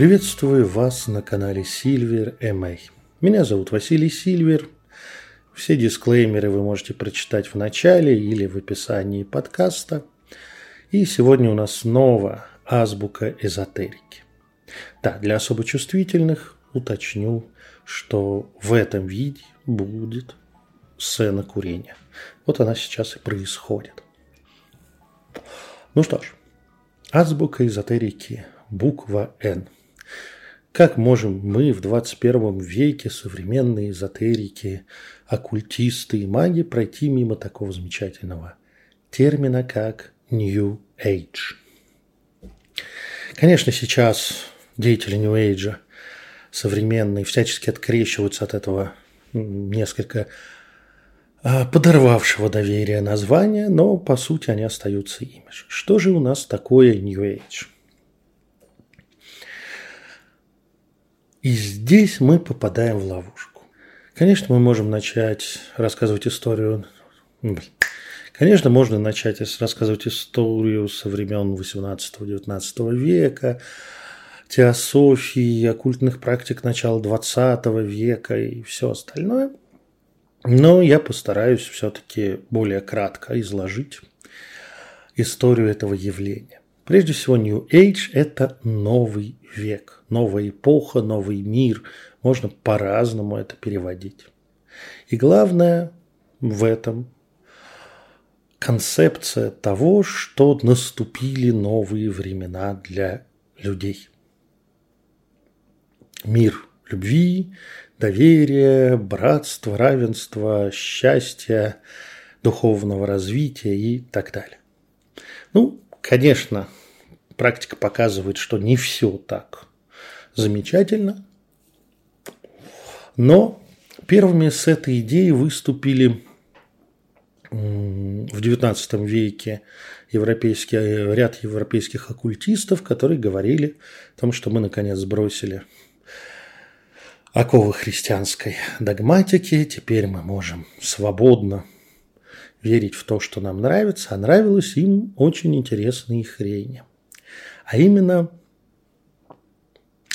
Приветствую вас на канале Silver MA. Меня зовут Василий Сильвер. Все дисклеймеры вы можете прочитать в начале или в описании подкаста. И сегодня у нас снова азбука эзотерики. Да, для особо чувствительных уточню, что в этом виде будет сцена курения. Вот она сейчас и происходит. Ну что ж, азбука эзотерики, буква «Н». Как можем мы в 21 веке, современные эзотерики, оккультисты и маги, пройти мимо такого замечательного термина, как New Age? Конечно, сейчас деятели New Age современные всячески открещиваются от этого несколько а, подорвавшего доверия названия, но по сути они остаются ими. Что же у нас такое New Age? И здесь мы попадаем в ловушку. Конечно, мы можем начать рассказывать историю... Конечно, можно начать рассказывать историю со времен 18-19 века, теософии, оккультных практик начала 20 века и все остальное. Но я постараюсь все-таки более кратко изложить историю этого явления. Прежде всего, New Age – это новый век, новая эпоха, новый мир. Можно по-разному это переводить. И главное в этом концепция того, что наступили новые времена для людей. Мир любви, доверия, братства, равенства, счастья, духовного развития и так далее. Ну, конечно, практика показывает, что не все так замечательно. Но первыми с этой идеей выступили в XIX веке европейский, ряд европейских оккультистов, которые говорили о том, что мы наконец сбросили оковы христианской догматики, теперь мы можем свободно верить в то, что нам нравится, а нравилось им очень интересные хрень а именно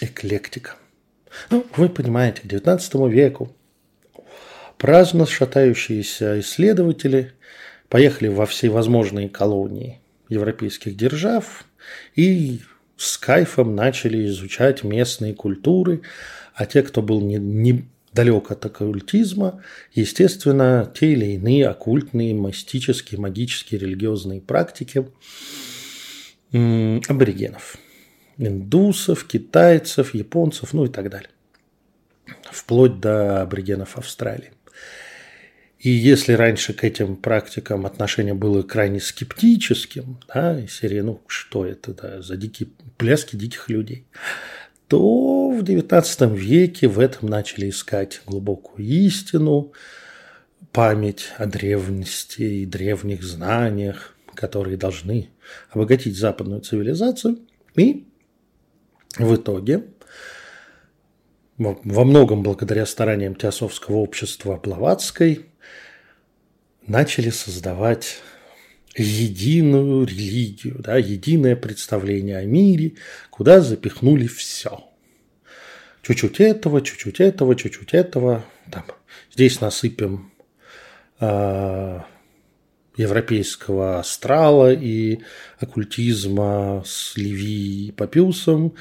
эклектика. Ну, вы понимаете, к XIX веку праздно шатающиеся исследователи поехали во всевозможные колонии европейских держав и с кайфом начали изучать местные культуры, а те, кто был не, не далек от оккультизма, естественно, те или иные оккультные, мистические, магические, религиозные практики – аборигенов. Индусов, китайцев, японцев, ну и так далее. Вплоть до аборигенов Австралии. И если раньше к этим практикам отношение было крайне скептическим, да, и серии, ну что это да, за дикие пляски диких людей, то в XIX веке в этом начали искать глубокую истину, память о древности и древних знаниях, которые должны обогатить западную цивилизацию. И в итоге, во многом благодаря стараниям Теософского общества Блаватской, начали создавать единую религию, да, единое представление о мире, куда запихнули все. Чуть-чуть этого, чуть-чуть этого, чуть-чуть этого. Там, здесь насыпем э, европейского астрала и оккультизма с Леви и Папиусом.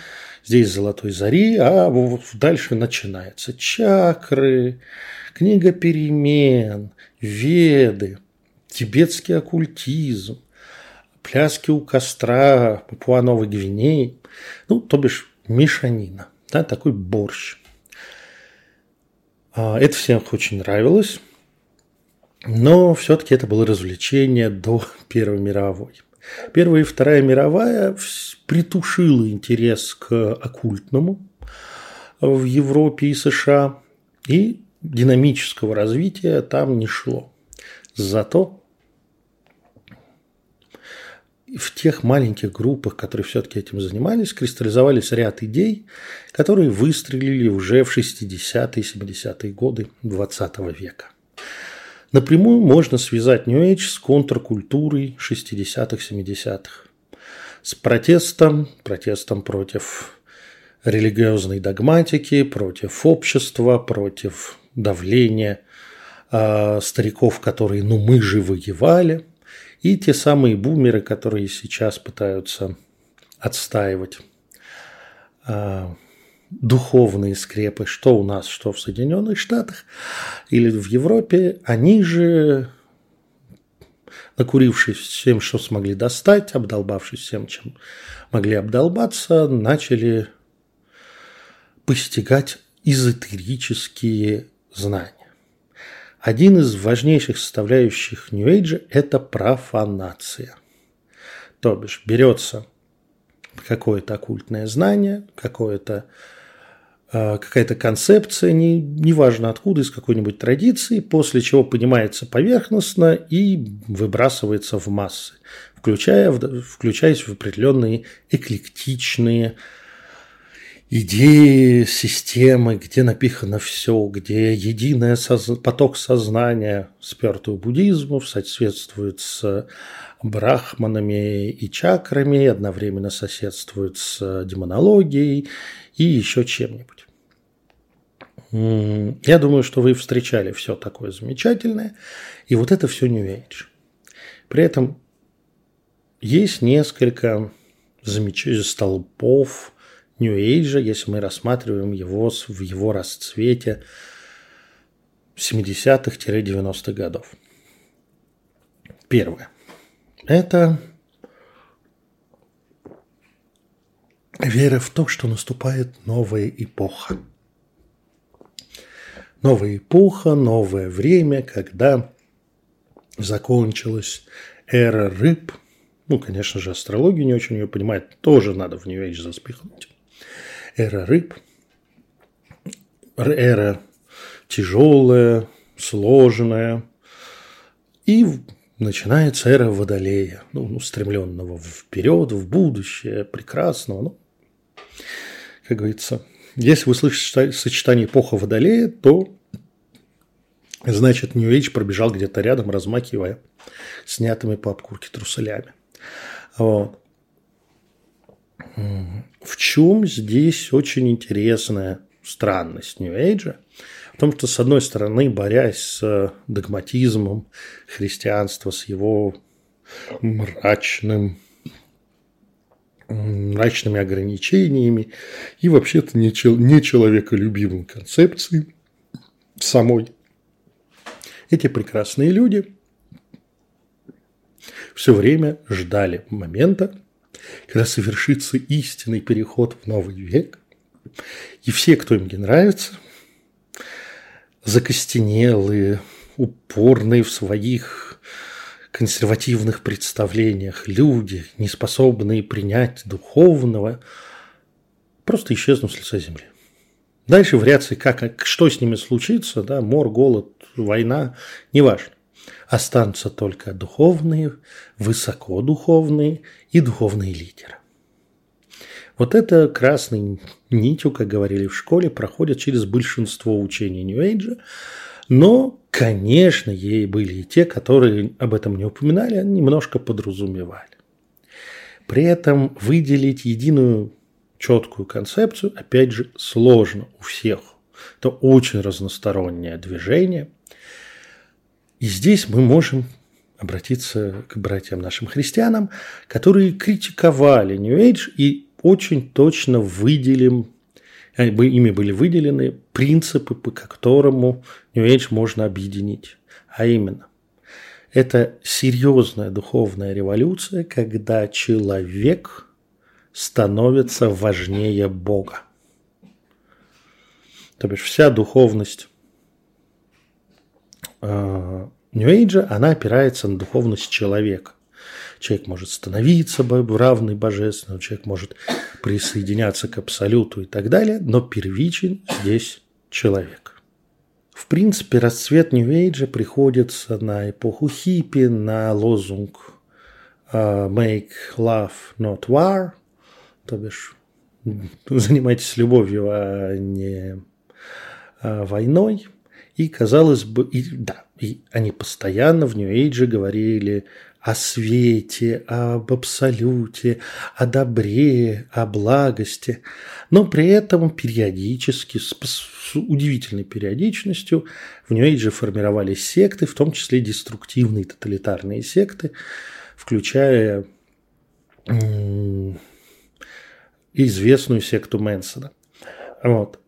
Здесь «Золотой зари», а дальше начинается чакры, книга перемен, веды, тибетский оккультизм, пляски у костра Папуа-Новой Гвинеи, ну, то бишь мешанина, да, такой борщ. А, это всем очень нравилось. Но все-таки это было развлечение до Первой мировой. Первая и Вторая мировая притушила интерес к оккультному в Европе и США, и динамического развития там не шло. Зато в тех маленьких группах, которые все-таки этим занимались, кристаллизовались ряд идей, которые выстрелили уже в 60-е, 70-е годы XX века. Напрямую можно связать New Age с контркультурой 60-х, 70-х. С протестом, протестом против религиозной догматики, против общества, против давления э, стариков, которые, ну, мы же воевали, и те самые бумеры, которые сейчас пытаются отстаивать э, духовные скрепы, что у нас, что в Соединенных Штатах или в Европе, они же накурившись всем, что смогли достать, обдолбавшись всем, чем могли обдолбаться, начали постигать эзотерические знания. Один из важнейших составляющих Age – это профанация. То бишь берется какое-то оккультное знание, какое-то Э, какая-то концепция, не, неважно откуда, из какой-нибудь традиции, после чего понимается поверхностно и выбрасывается в массы, включая, включаясь в определенные эклектичные идеи, системы, где напихано все, где единый поток сознания, спертый буддизму, соответствует с брахманами и чакрами, одновременно соседствует с демонологией и еще чем-нибудь. Я думаю, что вы встречали все такое замечательное, и вот это все New Age. При этом есть несколько замечательных столпов New Age, если мы рассматриваем его в его расцвете 70-х-90-х годов. Первое. Это вера в то, что наступает новая эпоха – новая эпоха, новое время, когда закончилась эра рыб. Ну, конечно же, астрологию не очень ее понимает, тоже надо в нее заспихнуть. Эра рыб, эра тяжелая, сложная. И начинается эра Водолея, ну, устремленного вперед, в будущее, прекрасного. Ну, как говорится, если вы слышите сочетание эпоха Водолея, то значит New Age пробежал где-то рядом, размахивая снятыми по обкурке труселями. Вот. В чем здесь очень интересная странность New Age? В том, что, с одной стороны, борясь с догматизмом христианства, с его мрачным мрачными ограничениями и вообще-то не, не человеколюбивым концепцией самой. Эти прекрасные люди все время ждали момента, когда совершится истинный переход в новый век, и все, кто им не нравится, закостенелые, упорные в своих консервативных представлениях люди, не способные принять духовного, просто исчезнут с лица земли. Дальше вариации, как, что с ними случится, да, мор, голод, война, неважно. Останутся только духовные, высокодуховные и духовные лидеры. Вот это красной нитью, как говорили в школе, проходит через большинство учений Age, но Конечно, ей были и те, которые об этом не упоминали, они немножко подразумевали. При этом выделить единую четкую концепцию, опять же, сложно у всех. Это очень разностороннее движение. И здесь мы можем обратиться к братьям нашим христианам, которые критиковали New Age и очень точно выделим ими были выделены принципы, по которому New Age можно объединить. А именно, это серьезная духовная революция, когда человек становится важнее Бога. То бишь вся духовность э, Age, она опирается на духовность человека. Человек может становиться равный божественному, человек может присоединяться к абсолюту и так далее, но первичен здесь человек. В принципе, расцвет Age приходится на эпоху хиппи, на лозунг uh, «Make love, not war», то бишь занимайтесь любовью, а не а, войной. И казалось бы, и, да, и они постоянно в Age говорили о свете, об абсолюте, о добре, о благости, но при этом периодически, с, удивительной периодичностью, в Нью-Эйдже формировались секты, в том числе деструктивные тоталитарные секты, включая известную секту Мэнсона. Вот.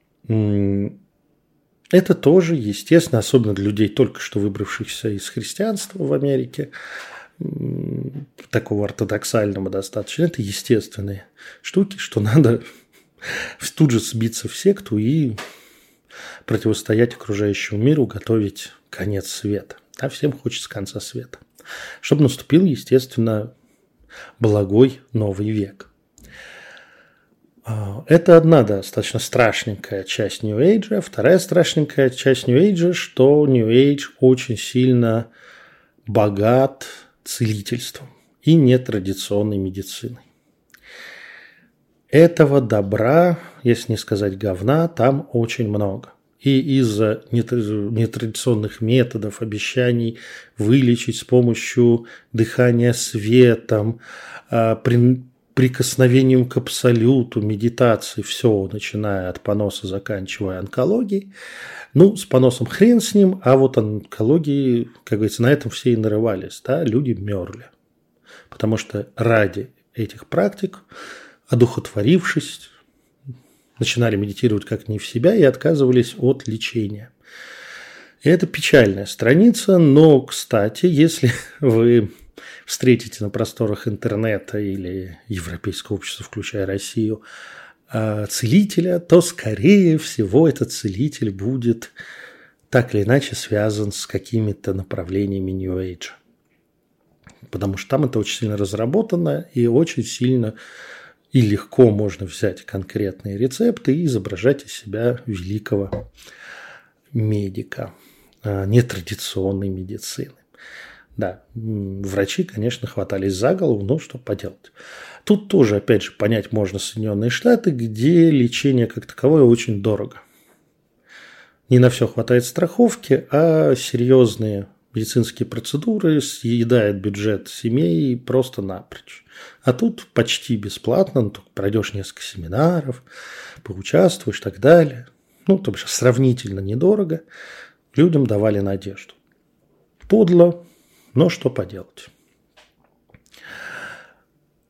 Это тоже, естественно, особенно для людей, только что выбравшихся из христианства в Америке, такого ортодоксального достаточно, это естественные штуки, что надо тут же сбиться в секту и противостоять окружающему миру, готовить конец света. А всем хочется конца света. Чтобы наступил, естественно, благой новый век. А, это одна достаточно страшненькая часть New Age. Вторая страшненькая часть New Age, что New Age очень сильно богат целительством и нетрадиционной медициной. Этого добра, если не сказать говна, там очень много. И из-за нетрадиционных методов, обещаний вылечить с помощью дыхания светом, а, прикосновением к абсолюту, медитации, все, начиная от поноса, заканчивая онкологией. Ну, с поносом хрен с ним, а вот онкологии, как говорится, на этом все и нарывались, да, люди мерли. Потому что ради этих практик, одухотворившись, начинали медитировать как не в себя и отказывались от лечения. И это печальная страница, но, кстати, если вы встретите на просторах интернета или европейского общества, включая Россию, а, целителя, то, скорее всего, этот целитель будет так или иначе связан с какими-то направлениями New Age. Потому что там это очень сильно разработано и очень сильно и легко можно взять конкретные рецепты и изображать из себя великого медика а, нетрадиционной медицины. Да, врачи, конечно, хватались за голову, но что поделать. Тут тоже, опять же, понять можно Соединенные Штаты, где лечение как таковое очень дорого. Не на все хватает страховки, а серьезные медицинские процедуры съедает бюджет семей просто напрочь. А тут почти бесплатно, ну, только пройдешь несколько семинаров, поучаствуешь и так далее. Ну, то бишь сравнительно недорого. Людям давали надежду. Подло, но что поделать.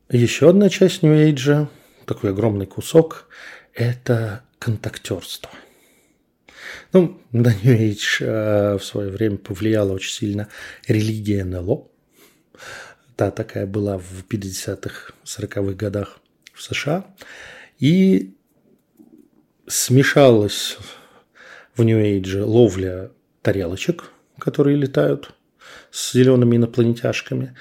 Еще одна часть Age, такой огромный кусок, это контактерство. Ну, на э, в свое время повлияла очень сильно религия НЛО. Та такая была в 50-х, 40-х годах в США. И смешалась в New Age ловля тарелочек, которые летают с зелеными инопланетяшками,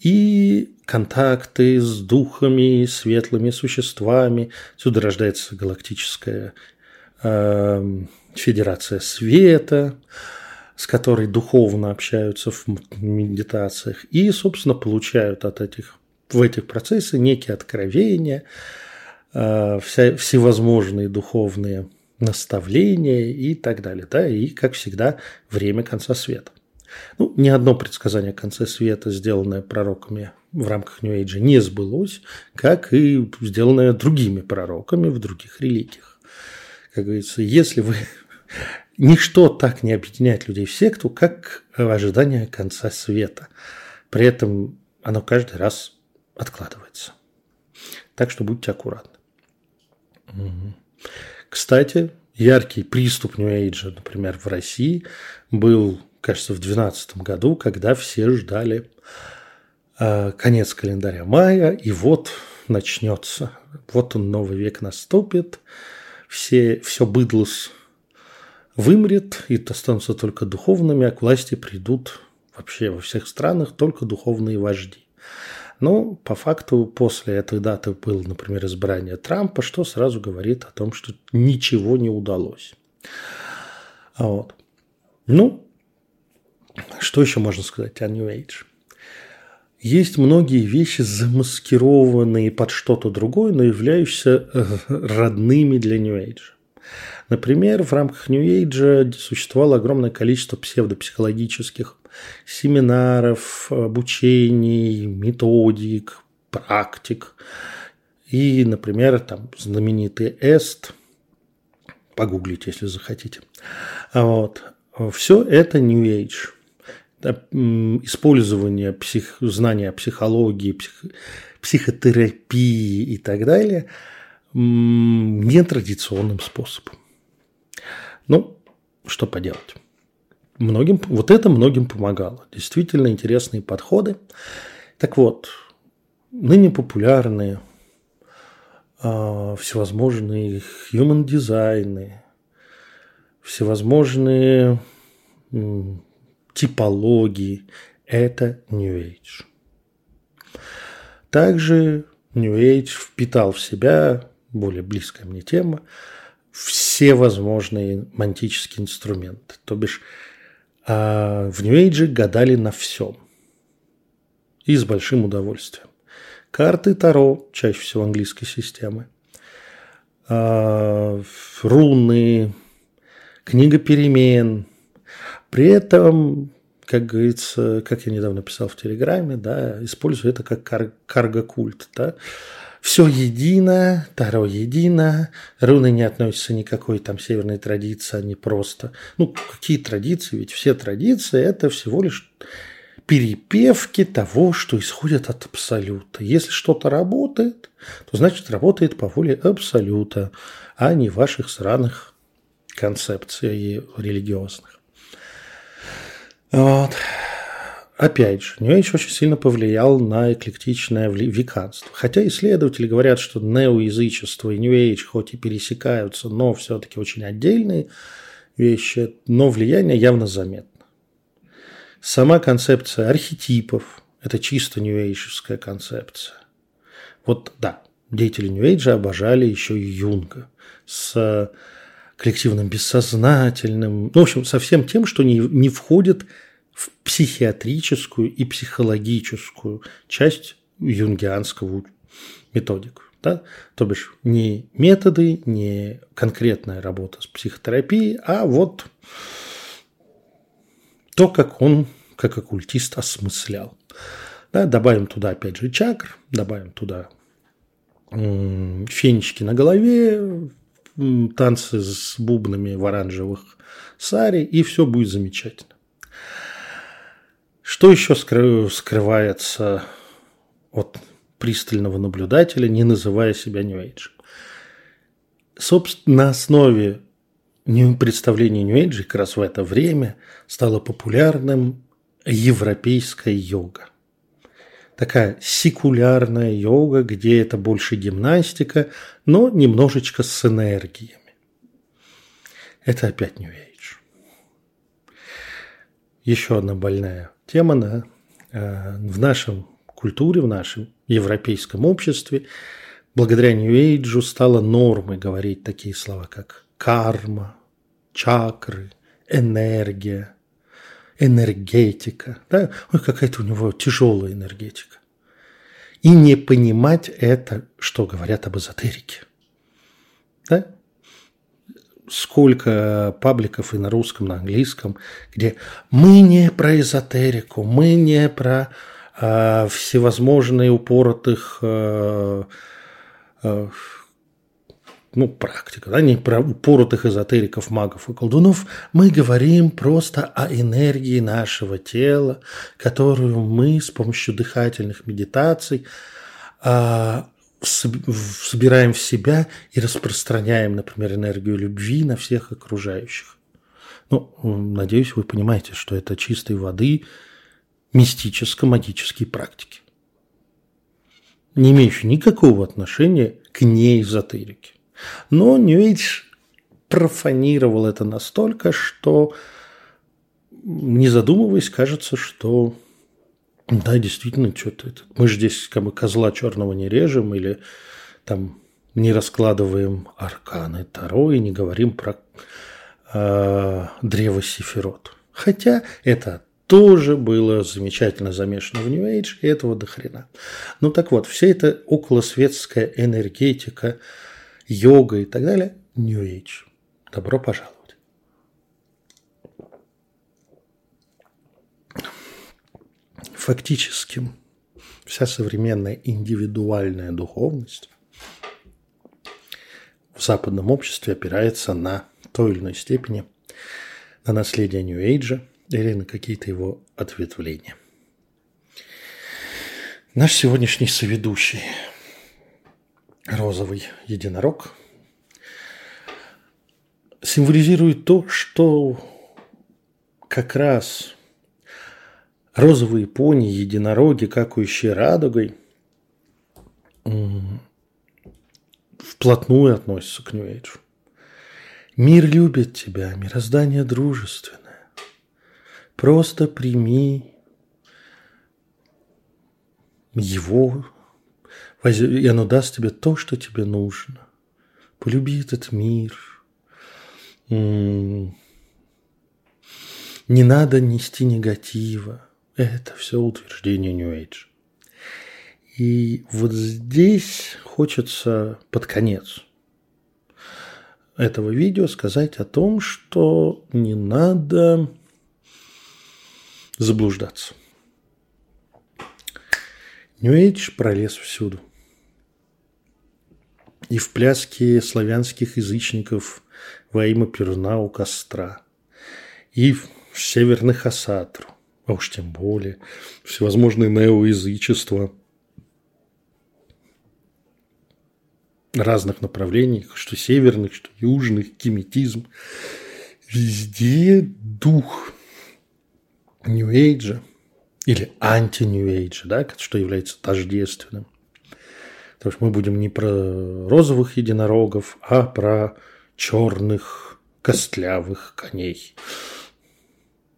и контакты с духами, светлыми существами. Отсюда рождается галактическая э, федерация света, с которой духовно общаются в медитациях и, собственно, получают от этих в этих процессах некие откровения, э, вся, всевозможные духовные наставления и так далее. Да? И, как всегда, время конца света. Ну, ни одно предсказание о конце света, сделанное пророками в рамках Age, не сбылось, как и сделанное другими пророками в других религиях. Как говорится, если вы... Ничто так не объединяет людей в секту, как ожидание конца света. При этом оно каждый раз откладывается. Так что будьте аккуратны. Угу. Кстати, яркий приступ New Age, например, в России был кажется, в 2012 году, когда все ждали э, конец календаря мая, и вот начнется. Вот он, новый век наступит, все, все быдло вымрет, и останутся только духовными, а к власти придут вообще во всех странах только духовные вожди. Но по факту после этой даты был, например, избрание Трампа, что сразу говорит о том, что ничего не удалось. Вот. Ну, что еще можно сказать о New Age? Есть многие вещи, замаскированные под что-то другое, но являющиеся э, родными для New Age. Например, в рамках New Age существовало огромное количество псевдопсихологических семинаров, обучений, методик, практик. И, например, там знаменитый ЭСТ, погуглите, если захотите. Вот. Все это New Age. Использование псих, знания психологии, псих, психотерапии и так далее нетрадиционным способом. Ну, что поделать. Многим, вот это многим помогало. Действительно интересные подходы. Так вот, ныне популярные э, всевозможные human дизайны, всевозможные э, типологии – это New Age. Также New Age впитал в себя, более близкая мне тема, все возможные мантические инструменты. То бишь, а в New Age гадали на всем. И с большим удовольствием. Карты Таро, чаще всего английской системы. А, руны, книга перемен. При этом, как говорится, как я недавно писал в Телеграме, да, использую это как кар- карго-культ. Да все едино, Таро едино, руны не относятся никакой там северной традиции, они просто... Ну, какие традиции? Ведь все традиции – это всего лишь перепевки того, что исходит от абсолюта. Если что-то работает, то значит работает по воле абсолюта, а не ваших сраных концепций религиозных. Вот. Опять же, New Age очень сильно повлиял на эклектичное веканство. Хотя исследователи говорят, что неоязычество и New Age хоть и пересекаются, но все-таки очень отдельные вещи, но влияние явно заметно. Сама концепция архетипов – это чисто New Age концепция. Вот да, деятели New Age обожали еще и Юнга с коллективным бессознательным, ну, в общем, со всем тем, что не, не входит в психиатрическую и психологическую часть юнгианского методику. Да? То бишь не методы, не конкретная работа с психотерапией, а вот то, как он, как оккультист, осмыслял. Да, добавим туда, опять же, чакр, добавим туда фенечки на голове, танцы с бубнами в оранжевых саре, и все будет замечательно. Что еще скрывается от пристального наблюдателя, не называя себя New Age? Собственно, на основе представления New Age как раз в это время стала популярным европейская йога. Такая секулярная йога, где это больше гимнастика, но немножечко с энергиями. Это опять New Age. Еще одна больная тема на, э, в нашем культуре, в нашем европейском обществе, благодаря Нью-Эйджу стало нормой говорить такие слова, как карма, чакры, энергия, энергетика. Да? Ой, какая-то у него тяжелая энергетика. И не понимать это, что говорят об эзотерике. Да? сколько пабликов и на русском, на английском, где мы не про эзотерику, мы не про э, всевозможные упоротых э, ну, практика, да, не про упоротых эзотериков, магов и колдунов, мы говорим просто о энергии нашего тела, которую мы с помощью дыхательных медитаций а, собираем в себя и распространяем, например, энергию любви на всех окружающих. Ну, надеюсь, вы понимаете, что это чистой воды мистическо-магические практики, не имеющие никакого отношения к неэзотерике. Но Age профанировал это настолько, что, не задумываясь, кажется, что да, действительно, что-то это. Мы же здесь как бы козла черного не режем или там не раскладываем арканы Таро и не говорим про э, древо Сифирот. Хотя это тоже было замечательно замешано в New Age, и этого до хрена. Ну так вот, вся эта околосветская энергетика, йога и так далее – New Age. Добро пожаловать. фактически вся современная индивидуальная духовность в западном обществе опирается на той или иной степени на наследие Нью-Эйджа или на какие-то его ответвления. Наш сегодняшний соведущий розовый единорог символизирует то, что как раз розовые пони, единороги, какающие радугой, вплотную относятся к Нью-Эйджу. Мир любит тебя, мироздание дружественное. Просто прими его, и оно даст тебе то, что тебе нужно. Полюби этот мир. Не надо нести негатива. Это все утверждение New Age. И вот здесь хочется под конец этого видео сказать о том, что не надо заблуждаться. New Age пролез всюду. И в пляске славянских язычников во имя Перуна у костра, и в северных осатру, а уж тем более всевозможные неоязычества разных направлений, что северных, что южных, геметизм. Везде дух Нью-Эйджа или анти-Нью-Эйджа, да, что является тождественным. То есть мы будем не про розовых единорогов, а про черных костлявых коней.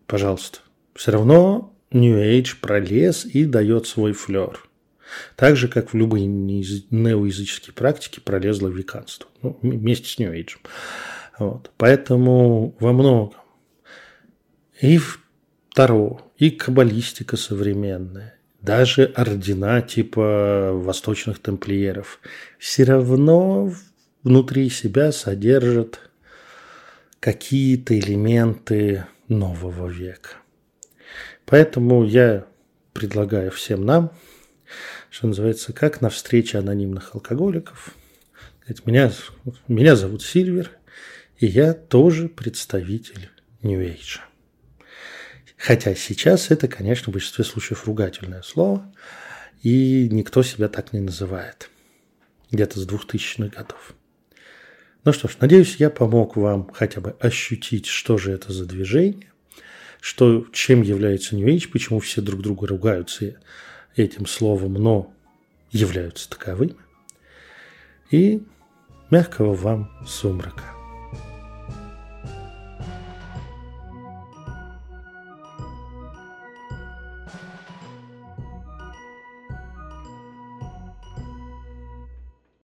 Пожалуйста. Все равно New Age пролез и дает свой флер. Так же, как в любые неоязыческие практики пролезло веканство. Ну, вместе с New Age. Вот. Поэтому во многом и Таро, и каббалистика современная, даже ордена типа восточных тамплиеров все равно внутри себя содержат какие-то элементы нового века. Поэтому я предлагаю всем нам, что называется, как на встрече анонимных алкоголиков. Меня, меня зовут Сильвер, и я тоже представитель New Age. Хотя сейчас это, конечно, в большинстве случаев ругательное слово, и никто себя так не называет. Где-то с 2000-х годов. Ну что ж, надеюсь, я помог вам хотя бы ощутить, что же это за движение, что, чем является New Age, почему все друг друга ругаются этим словом, но являются таковыми. И мягкого вам сумрака.